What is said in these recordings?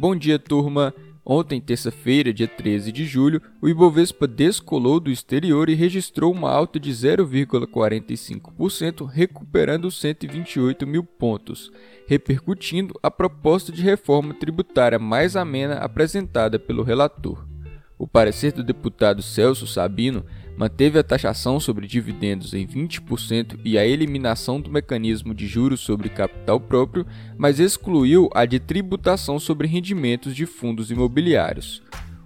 Bom dia, turma! Ontem, terça-feira, dia 13 de julho, o Ibovespa descolou do exterior e registrou uma alta de 0,45%, recuperando 128 mil pontos, repercutindo a proposta de reforma tributária mais amena apresentada pelo relator. O parecer do deputado Celso Sabino manteve a taxação sobre dividendos em 20% e a eliminação do mecanismo de juros sobre capital próprio, mas excluiu a de tributação sobre rendimentos de fundos imobiliários.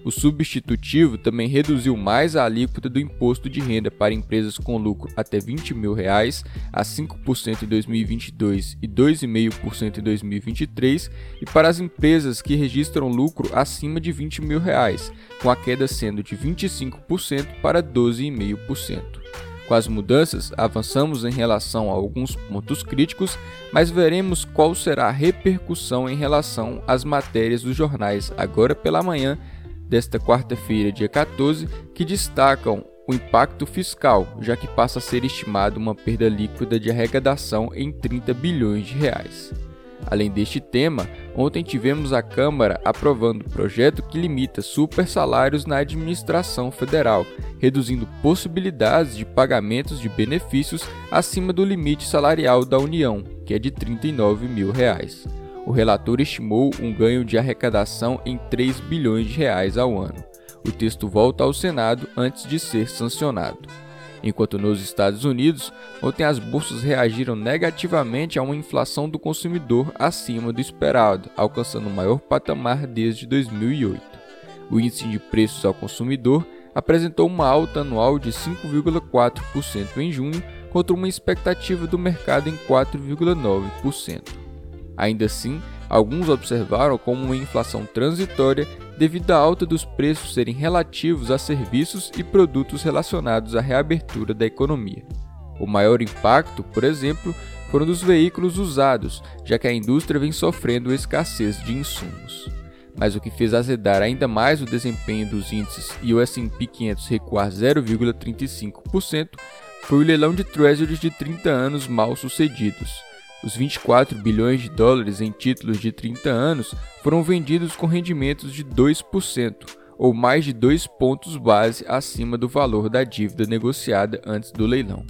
O substitutivo também reduziu mais a alíquota do imposto de renda para empresas com lucro até 20 mil reais, a 5% em 2022 e 2,5% em 2023, e para as empresas que registram lucro acima de 20 mil reais, com a queda sendo de 25% para 12,5%. Com as mudanças, avançamos em relação a alguns pontos críticos, mas veremos qual será a repercussão em relação às matérias dos jornais agora pela manhã desta quarta-feira, dia 14, que destacam o impacto fiscal, já que passa a ser estimado uma perda líquida de arrecadação em 30 bilhões de reais. Além deste tema, ontem tivemos a Câmara aprovando o projeto que limita supersalários na administração federal, reduzindo possibilidades de pagamentos de benefícios acima do limite salarial da União, que é de 39 mil reais o relator estimou um ganho de arrecadação em 3 bilhões de reais ao ano. O texto volta ao Senado antes de ser sancionado. Enquanto nos Estados Unidos, ontem as bolsas reagiram negativamente a uma inflação do consumidor acima do esperado, alcançando o maior patamar desde 2008. O índice de preços ao consumidor apresentou uma alta anual de 5,4% em junho, contra uma expectativa do mercado em 4,9%. Ainda assim, alguns observaram como uma inflação transitória devido à alta dos preços serem relativos a serviços e produtos relacionados à reabertura da economia. O maior impacto, por exemplo, foram dos veículos usados, já que a indústria vem sofrendo escassez de insumos. Mas o que fez azedar ainda mais o desempenho dos índices e o S&P 500 recuar 0,35% foi o leilão de treasuries de 30 anos mal sucedidos os 24 bilhões de dólares em títulos de 30 anos foram vendidos com rendimentos de 2%, ou mais de 2 pontos base acima do valor da dívida negociada antes do leilão.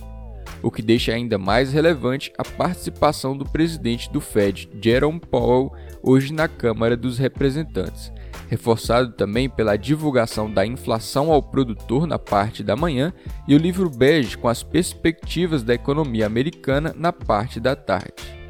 O que deixa ainda mais relevante a participação do presidente do Fed, Jerome Powell, hoje na Câmara dos Representantes, reforçado também pela divulgação da inflação ao produtor na parte da manhã e o livro bege com as perspectivas da economia americana na parte da tarde.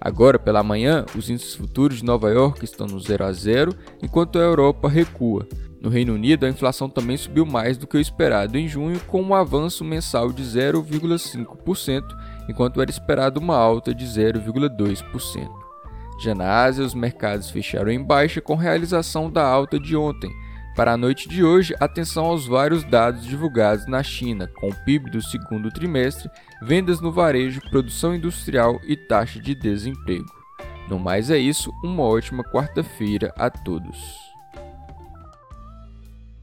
Agora pela manhã, os índices futuros de Nova York estão no 0 a 0, enquanto a Europa recua. No Reino Unido, a inflação também subiu mais do que o esperado em junho, com um avanço mensal de 0,5%, enquanto era esperado uma alta de 0,2%. Ásia, os mercados fecharam em baixa com realização da alta de ontem. Para a noite de hoje, atenção aos vários dados divulgados na China, com o PIB do segundo trimestre, vendas no varejo, produção industrial e taxa de desemprego. No mais é isso, uma ótima quarta-feira a todos.